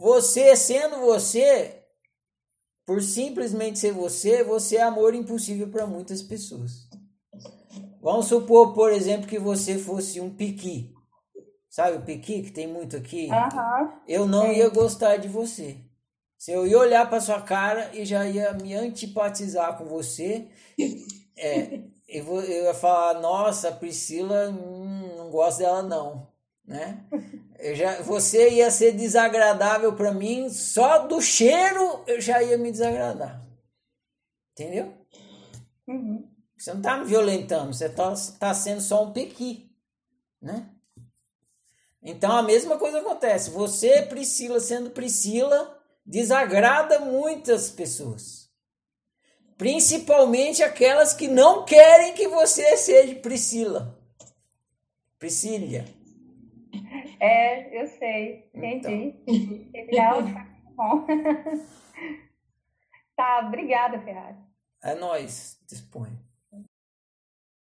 você sendo você, por simplesmente ser você, você é amor impossível para muitas pessoas. Vamos supor, por exemplo, que você fosse um piqui. Sabe o piqui que tem muito aqui? Uhum. Eu não ia gostar de você. Se eu ia olhar para sua cara e já ia me antipatizar com você, é, eu, eu ia falar, nossa, Priscila hum, não gosto dela não, né? Eu já, você ia ser desagradável para mim, só do cheiro eu já ia me desagradar. Entendeu? Uhum. Você não está me violentando, você está tá sendo só um pequi, né? Então a mesma coisa acontece. Você, Priscila, sendo Priscila, desagrada muitas pessoas. Principalmente aquelas que não querem que você seja Priscila. Priscília. É, eu sei. Entendi. Então. Legal, tá bom. tá, obrigada, Ferrari. É nóis. Dispõe.